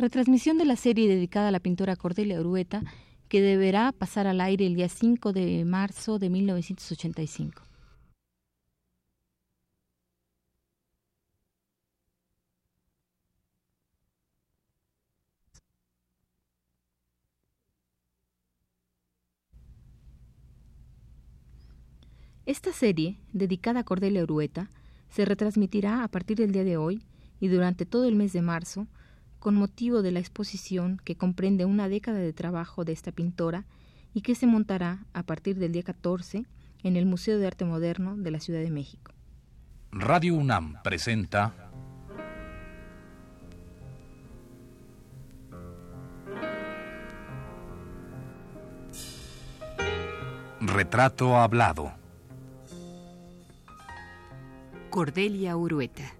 retransmisión de la serie dedicada a la pintora Cordelia Urueta, que deberá pasar al aire el día 5 de marzo de 1985. Esta serie, dedicada a Cordelia Urueta, se retransmitirá a partir del día de hoy y durante todo el mes de marzo, con motivo de la exposición que comprende una década de trabajo de esta pintora y que se montará a partir del día 14 en el Museo de Arte Moderno de la Ciudad de México. Radio UNAM presenta Retrato Hablado. Cordelia Urueta.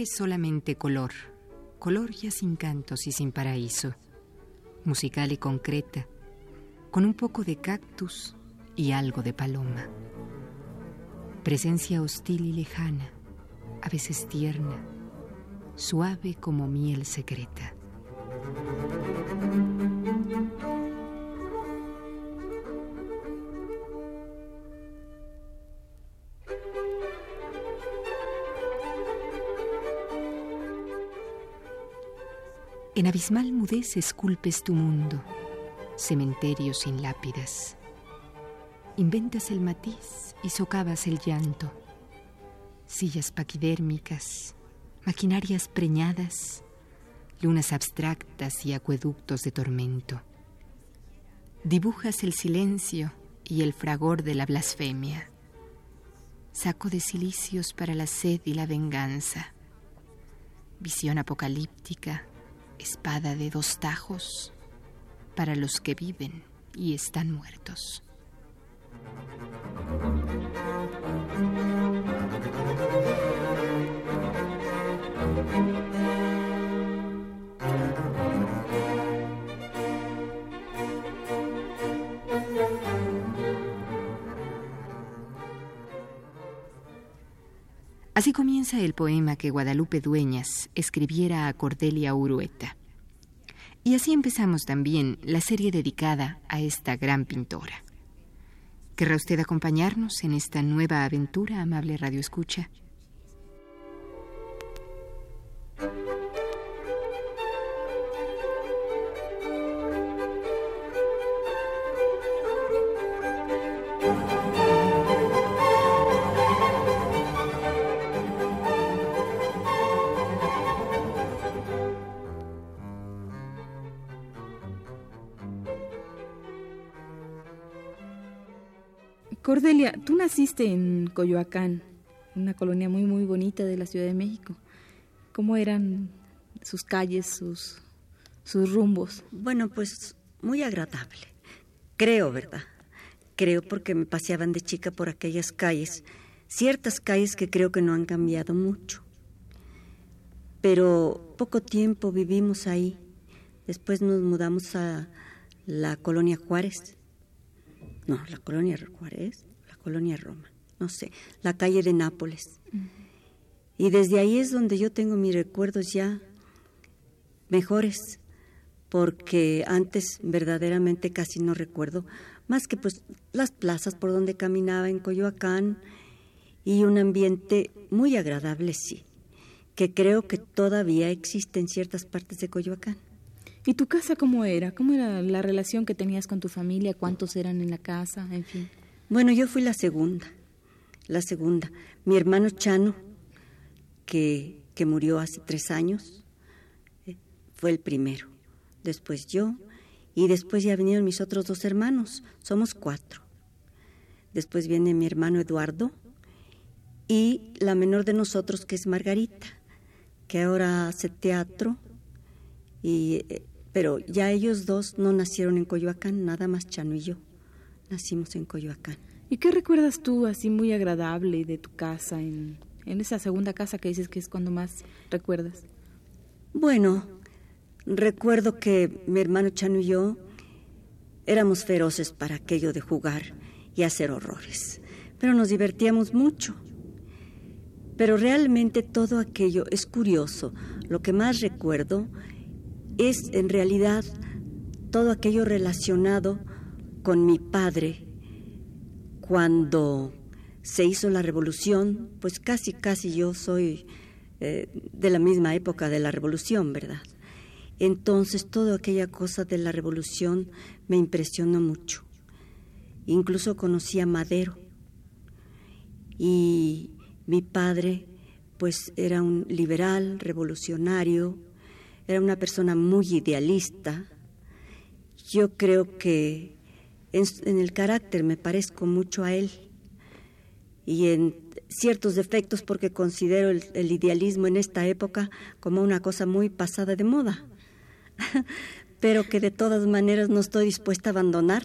Eres solamente color, color ya sin cantos y sin paraíso, musical y concreta, con un poco de cactus y algo de paloma. Presencia hostil y lejana, a veces tierna, suave como miel secreta. En abismal mudez esculpes tu mundo, cementerio sin lápidas. Inventas el matiz y socavas el llanto. Sillas paquidérmicas, maquinarias preñadas, lunas abstractas y acueductos de tormento. Dibujas el silencio y el fragor de la blasfemia. Saco de cilicios para la sed y la venganza. Visión apocalíptica espada de dos tajos para los que viven y están muertos. Así comienza el poema que Guadalupe Dueñas escribiera a Cordelia Urueta. Y así empezamos también la serie dedicada a esta gran pintora. ¿Querrá usted acompañarnos en esta nueva aventura, amable Radio Escucha? Cordelia, tú naciste en Coyoacán, una colonia muy muy bonita de la Ciudad de México. ¿Cómo eran sus calles, sus, sus rumbos? Bueno, pues muy agradable. Creo, ¿verdad? Creo porque me paseaban de chica por aquellas calles, ciertas calles que creo que no han cambiado mucho. Pero poco tiempo vivimos ahí. Después nos mudamos a la colonia Juárez no, la colonia Juárez, la colonia Roma, no sé, la calle de Nápoles. Y desde ahí es donde yo tengo mis recuerdos ya mejores, porque antes verdaderamente casi no recuerdo, más que pues las plazas por donde caminaba en Coyoacán y un ambiente muy agradable, sí, que creo que todavía existe en ciertas partes de Coyoacán. ¿Y tu casa cómo era? ¿Cómo era la relación que tenías con tu familia? ¿Cuántos eran en la casa? En fin. Bueno, yo fui la segunda, la segunda. Mi hermano Chano, que, que murió hace tres años, eh, fue el primero. después yo, y después ya vinieron mis otros dos hermanos, somos cuatro. Después viene mi hermano Eduardo y la menor de nosotros que es Margarita, que ahora hace teatro, y, eh, pero ya ellos dos no nacieron en Coyoacán, nada más Chano y yo nacimos en Coyoacán. ¿Y qué recuerdas tú así muy agradable de tu casa, en, en esa segunda casa que dices que es cuando más recuerdas? Bueno, recuerdo que mi hermano Chano y yo éramos feroces para aquello de jugar y hacer horrores, pero nos divertíamos mucho. Pero realmente todo aquello es curioso. Lo que más recuerdo es en realidad todo aquello relacionado con mi padre cuando se hizo la revolución, pues casi, casi yo soy eh, de la misma época de la revolución, ¿verdad? Entonces, toda aquella cosa de la revolución me impresionó mucho. Incluso conocí a Madero. Y mi padre, pues, era un liberal, revolucionario, era una persona muy idealista. Yo creo que en, el carácter me parezco mucho a él y en ciertos defectos porque considero el, el, idealismo en esta época como una cosa muy pasada de moda, pero que de todas maneras no estoy dispuesta a abandonar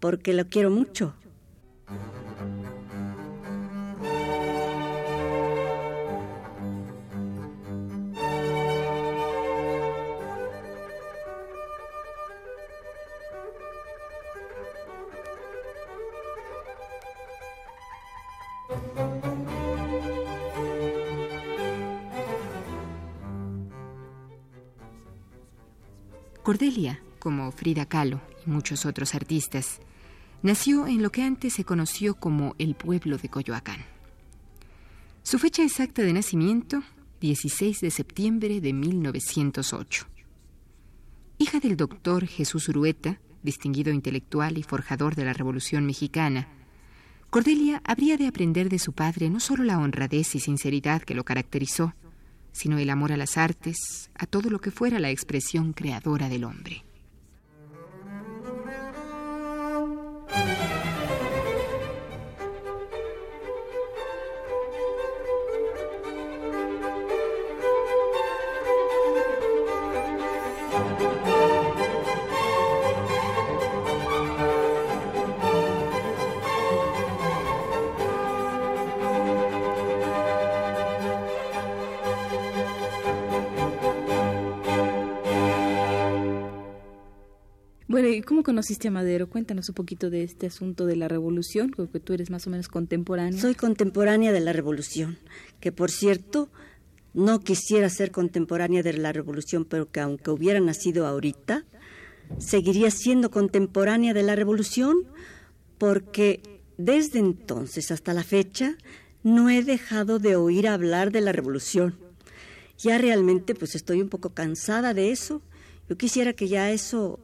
porque lo quiero mucho. Cordelia, como Frida Kahlo y muchos otros artistas, nació en lo que antes se conoció como el pueblo de Coyoacán. Su fecha exacta de nacimiento, 16 de septiembre de 1908. Hija del doctor Jesús Urueta, distinguido intelectual y forjador de la Revolución Mexicana, Cordelia habría de aprender de su padre no solo la honradez y sinceridad que lo caracterizó, sino el amor a las artes, a todo lo que fuera la expresión creadora del hombre. ¿Cómo conociste a Madero? Cuéntanos un poquito de este asunto de la revolución, porque tú eres más o menos contemporánea. Soy contemporánea de la revolución, que por cierto, no quisiera ser contemporánea de la revolución, pero que aunque hubiera nacido ahorita, seguiría siendo contemporánea de la revolución, porque desde entonces hasta la fecha no he dejado de oír hablar de la revolución. Ya realmente pues estoy un poco cansada de eso. Yo quisiera que ya eso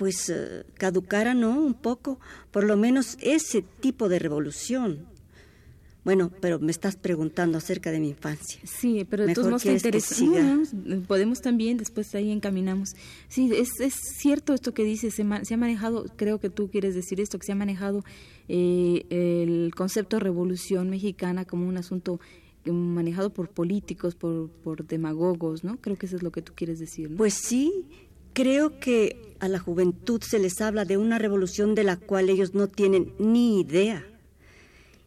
pues eh, caducara, ¿no? Un poco, por lo menos ese tipo de revolución. Bueno, pero me estás preguntando acerca de mi infancia. Sí, pero de todos modos te interesa. podemos también, después ahí encaminamos. Sí, es, es cierto esto que dices, se, se, ha manejado, creo que tú quieres decir esto, que se ha manejado eh, el concepto de revolución mexicana como un asunto manejado por políticos, por, por demagogos, ¿no? Creo que eso es lo que tú quieres decir. ¿no? Pues sí, Creo que a la juventud se les habla de una revolución de la cual ellos no tienen ni idea.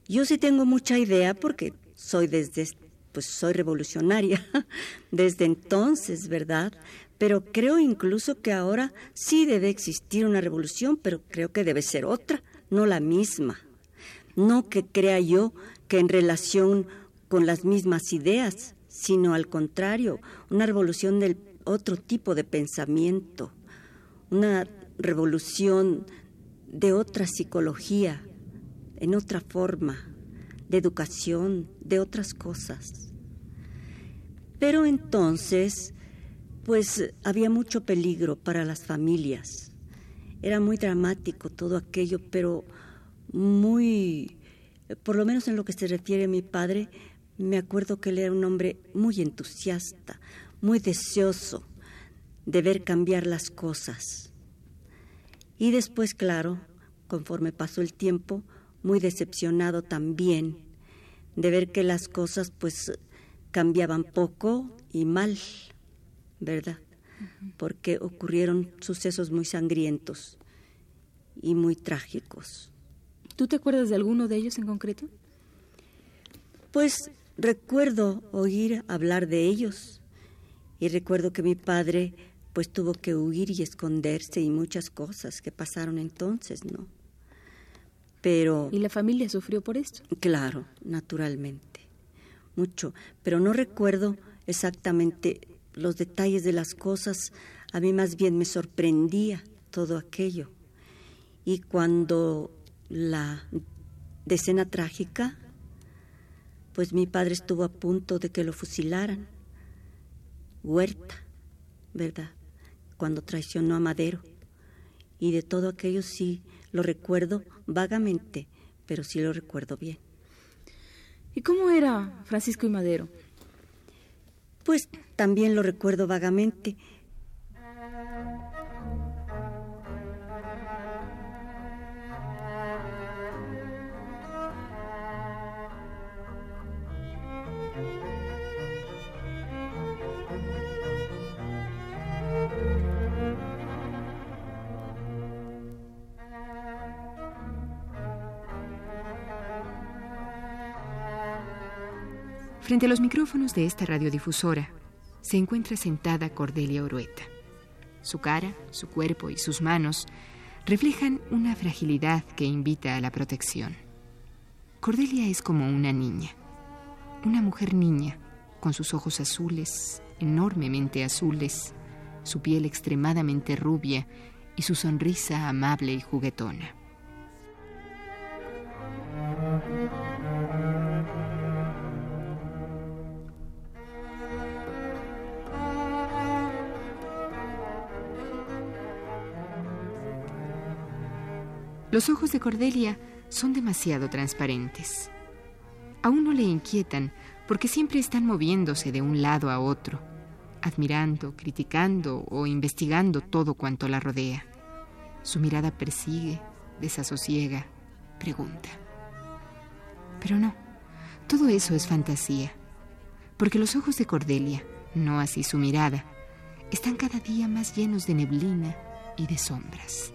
Yo sí tengo mucha idea porque soy desde pues soy revolucionaria desde entonces, ¿verdad? Pero creo incluso que ahora sí debe existir una revolución, pero creo que debe ser otra, no la misma. No que crea yo que en relación con las mismas ideas, sino al contrario, una revolución del otro tipo de pensamiento, una revolución de otra psicología, en otra forma, de educación, de otras cosas. Pero entonces, pues había mucho peligro para las familias. Era muy dramático todo aquello, pero muy, por lo menos en lo que se refiere a mi padre, me acuerdo que él era un hombre muy entusiasta, muy deseoso de ver cambiar las cosas. Y después, claro, conforme pasó el tiempo, muy decepcionado también de ver que las cosas pues cambiaban poco y mal, ¿verdad? Porque ocurrieron sucesos muy sangrientos y muy trágicos. ¿Tú te acuerdas de alguno de ellos en concreto? Pues recuerdo oír hablar de ellos y recuerdo que mi padre pues tuvo que huir y esconderse y muchas cosas que pasaron entonces, ¿no? Pero... ¿Y la familia sufrió por esto? Claro, naturalmente. Mucho. Pero no recuerdo exactamente los detalles de las cosas. A mí más bien me sorprendía todo aquello. Y cuando la decena trágica, pues mi padre estuvo a punto de que lo fusilaran. Huerta, ¿verdad? Cuando traicionó a Madero. Y de todo aquello sí lo recuerdo vagamente, pero sí lo recuerdo bien. ¿Y cómo era Francisco y Madero? Pues también lo recuerdo vagamente. Frente a los micrófonos de esta radiodifusora se encuentra sentada Cordelia Orueta. Su cara, su cuerpo y sus manos reflejan una fragilidad que invita a la protección. Cordelia es como una niña, una mujer niña, con sus ojos azules, enormemente azules, su piel extremadamente rubia y su sonrisa amable y juguetona. Los ojos de Cordelia son demasiado transparentes. A uno le inquietan porque siempre están moviéndose de un lado a otro, admirando, criticando o investigando todo cuanto la rodea. Su mirada persigue, desasosiega, pregunta. Pero no, todo eso es fantasía, porque los ojos de Cordelia, no así su mirada, están cada día más llenos de neblina y de sombras.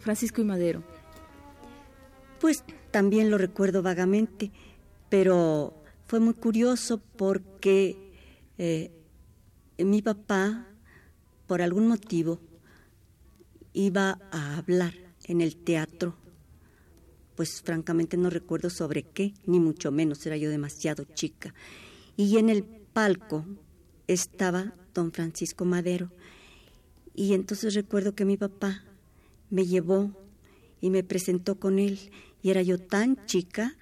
Francisco y Madero? Pues también lo recuerdo vagamente, pero fue muy curioso porque eh, mi papá, por algún motivo, iba a hablar en el teatro. Pues francamente no recuerdo sobre qué, ni mucho menos, era yo demasiado chica. Y en el palco estaba don Francisco Madero. Y entonces recuerdo que mi papá me llevó y me presentó con él y era yo tan chica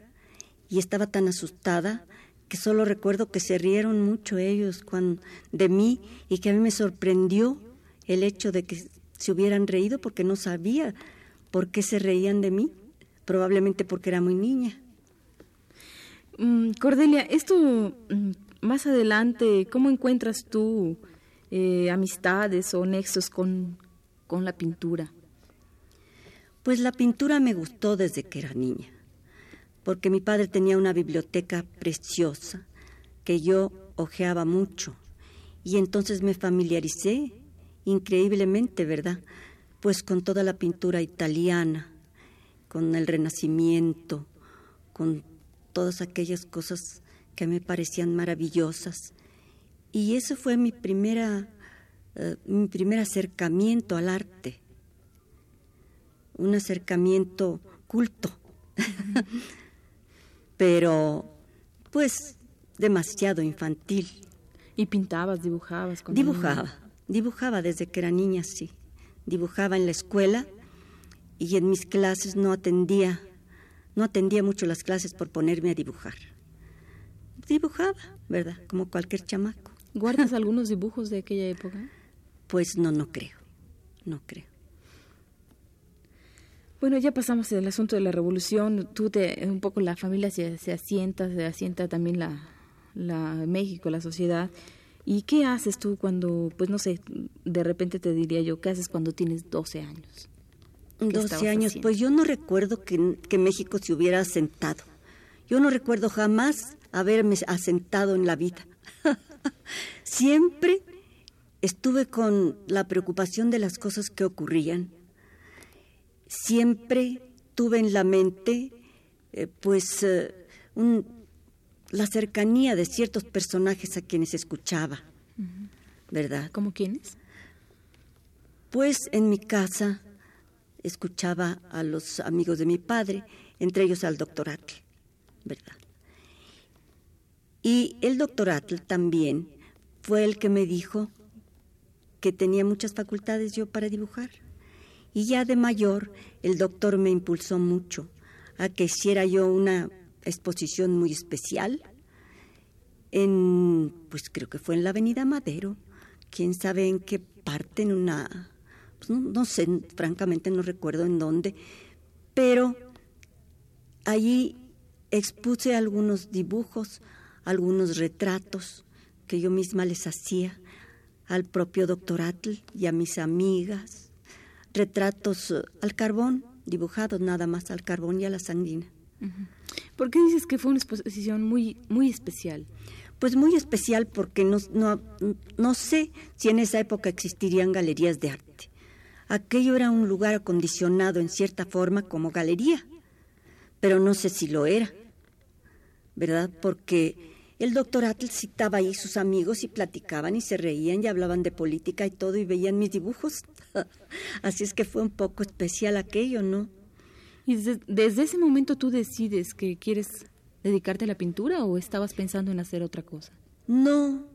y estaba tan asustada que solo recuerdo que se rieron mucho ellos de mí y que a mí me sorprendió el hecho de que se hubieran reído porque no sabía por qué se reían de mí, probablemente porque era muy niña. Mm, Cordelia, esto mm, más adelante, ¿cómo encuentras tú eh, amistades o nexos con, con la pintura? Pues la pintura me gustó desde que era niña, porque mi padre tenía una biblioteca preciosa que yo hojeaba mucho y entonces me familiaricé increíblemente, ¿verdad? Pues con toda la pintura italiana, con el Renacimiento, con todas aquellas cosas que me parecían maravillosas. Y eso fue mi primera eh, mi primer acercamiento al arte un acercamiento culto, pero pues demasiado infantil. ¿Y pintabas, dibujabas? dibujaba, dibujaba desde que era niña, sí. Dibujaba en la escuela y en mis clases no atendía, no atendía mucho las clases por ponerme a dibujar. dibujaba, ¿verdad? Como cualquier chamaco. ¿Guardas algunos dibujos de aquella época? Pues no, no creo, no creo. Bueno, ya pasamos del asunto de la revolución. Tú te, un poco la familia se, se asienta, se asienta también la, la México, la sociedad. ¿Y qué haces tú cuando, pues no sé, de repente te diría yo, ¿qué haces cuando tienes 12 años? 12 años, pues yo no recuerdo que, que México se hubiera asentado. Yo no recuerdo jamás haberme asentado en la vida. Siempre estuve con la preocupación de las cosas que ocurrían. Siempre tuve en la mente, eh, pues, eh, la cercanía de ciertos personajes a quienes escuchaba, ¿verdad? ¿Cómo quiénes? Pues en mi casa escuchaba a los amigos de mi padre, entre ellos al doctor Atle, ¿verdad? Y el doctor Atle también fue el que me dijo que tenía muchas facultades yo para dibujar. Y ya de mayor, el doctor me impulsó mucho a que hiciera yo una exposición muy especial en, pues creo que fue en la Avenida Madero, quién sabe en qué parte, en una, pues no, sé, francamente no recuerdo en dónde, pero allí expuse algunos dibujos, algunos retratos que yo misma les hacía al propio doctor Atl y a mis amigas, retratos eh, al carbón, dibujados nada más al carbón y a la sanguina. ¿Por qué dices que fue una exposición muy, muy especial? Pues muy especial porque no, no, no sé si en esa época existirían galerías de arte. Aquello era un lugar acondicionado en cierta forma como galería, pero no sé si lo era, ¿verdad? Porque el doctor Atl citaba ahí sus amigos y platicaban y se reían y hablaban de política y todo y veían mis dibujos. Así es que fue un poco especial aquello, ¿no? ¿Y desde, ese momento tú decides que quieres dedicarte a la pintura o estabas pensando en hacer otra cosa? No,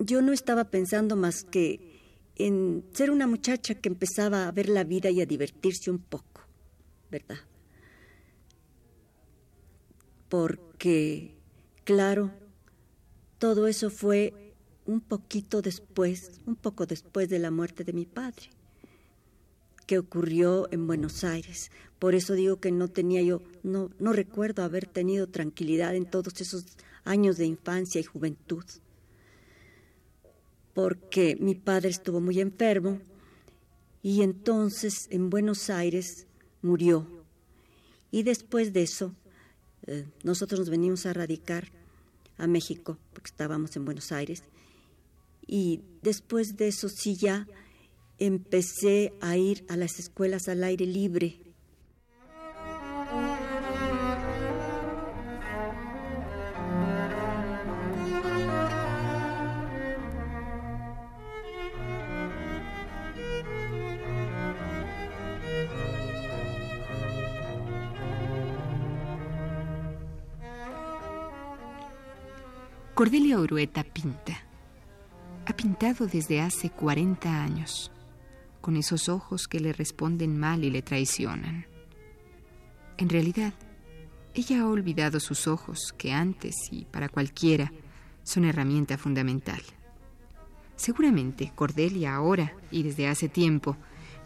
yo no estaba pensando más que en ser una muchacha que empezaba a ver la vida y a divertirse un poco, ¿verdad? Porque, claro, todo eso fue un poquito después, un poco después de la muerte de mi padre, que ocurrió en Buenos Aires. Por eso digo que no tenía yo, no, no recuerdo haber tenido tranquilidad en todos esos años de infancia y juventud. Porque mi padre estuvo muy enfermo y entonces en Buenos Aires murió. Y después de eso, eh, nosotros nos venimos a radicar a México, porque estábamos en Buenos Aires. Y después de eso sí ya empecé a ir a las escuelas al aire libre Cordelia Orueta pinta. Ha pintado desde hace 40 años, con esos ojos que le responden mal y le traicionan. En realidad, ella ha olvidado sus ojos, que antes y para cualquiera son herramienta fundamental. Seguramente Cordelia ahora y desde hace tiempo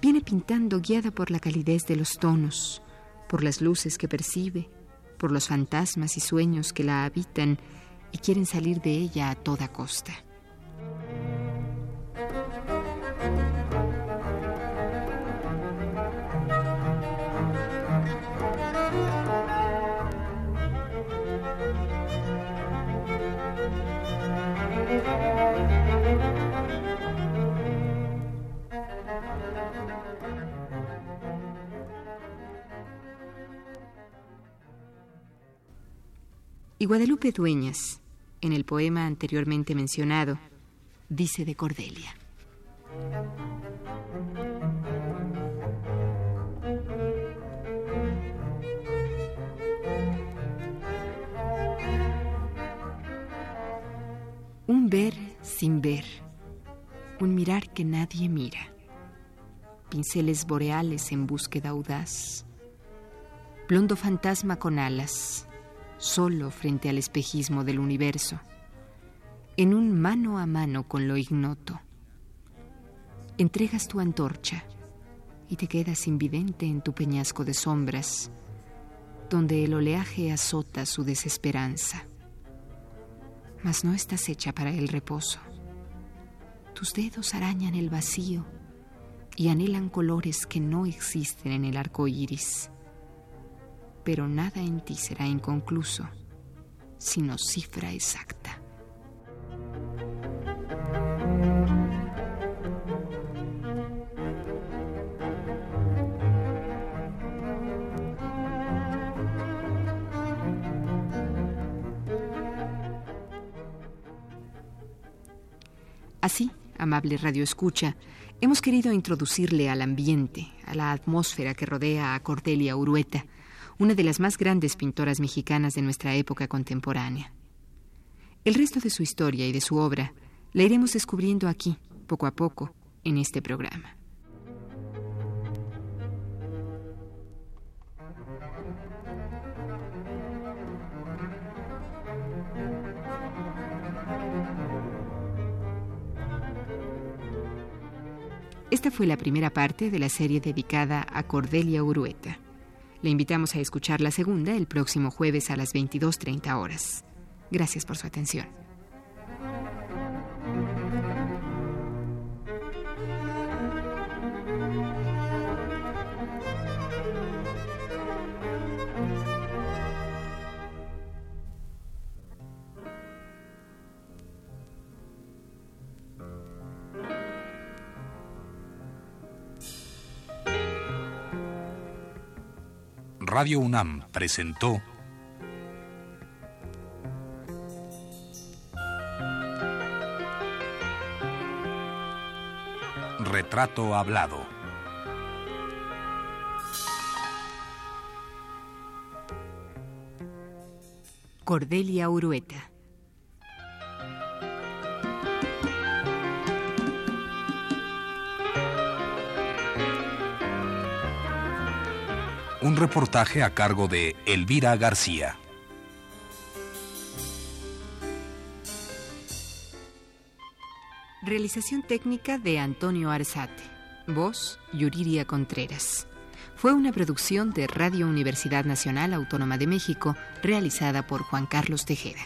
viene pintando guiada por la calidez de los tonos, por las luces que percibe, por los fantasmas y sueños que la habitan y quieren salir de ella a toda costa. Y Guadalupe Dueñas, en el poema anteriormente mencionado, dice de Cordelia. Un ver sin ver, un mirar que nadie mira, pinceles boreales en búsqueda audaz, blondo fantasma con alas, solo frente al espejismo del universo, en un mano a mano con lo ignoto. Entregas tu antorcha y te quedas invidente en tu peñasco de sombras, donde el oleaje azota su desesperanza. Mas no estás hecha para el reposo. Tus dedos arañan el vacío y anhelan colores que no existen en el arco iris. Pero nada en ti será inconcluso, sino cifra exacta. Así, amable Radio Escucha, hemos querido introducirle al ambiente, a la atmósfera que rodea a Cordelia Urueta, una de las más grandes pintoras mexicanas de nuestra época contemporánea. El resto de su historia y de su obra la iremos descubriendo aquí, poco a poco, en este programa. Esta fue la primera parte de la serie dedicada a Cordelia Urueta. Le invitamos a escuchar la segunda el próximo jueves a las 22.30 horas. Gracias por su atención. Radio UNAM presentó Retrato Hablado. Cordelia Urueta. Reportaje a cargo de Elvira García. Realización técnica de Antonio Arzate. Voz, Yuriria Contreras. Fue una producción de Radio Universidad Nacional Autónoma de México realizada por Juan Carlos Tejeda.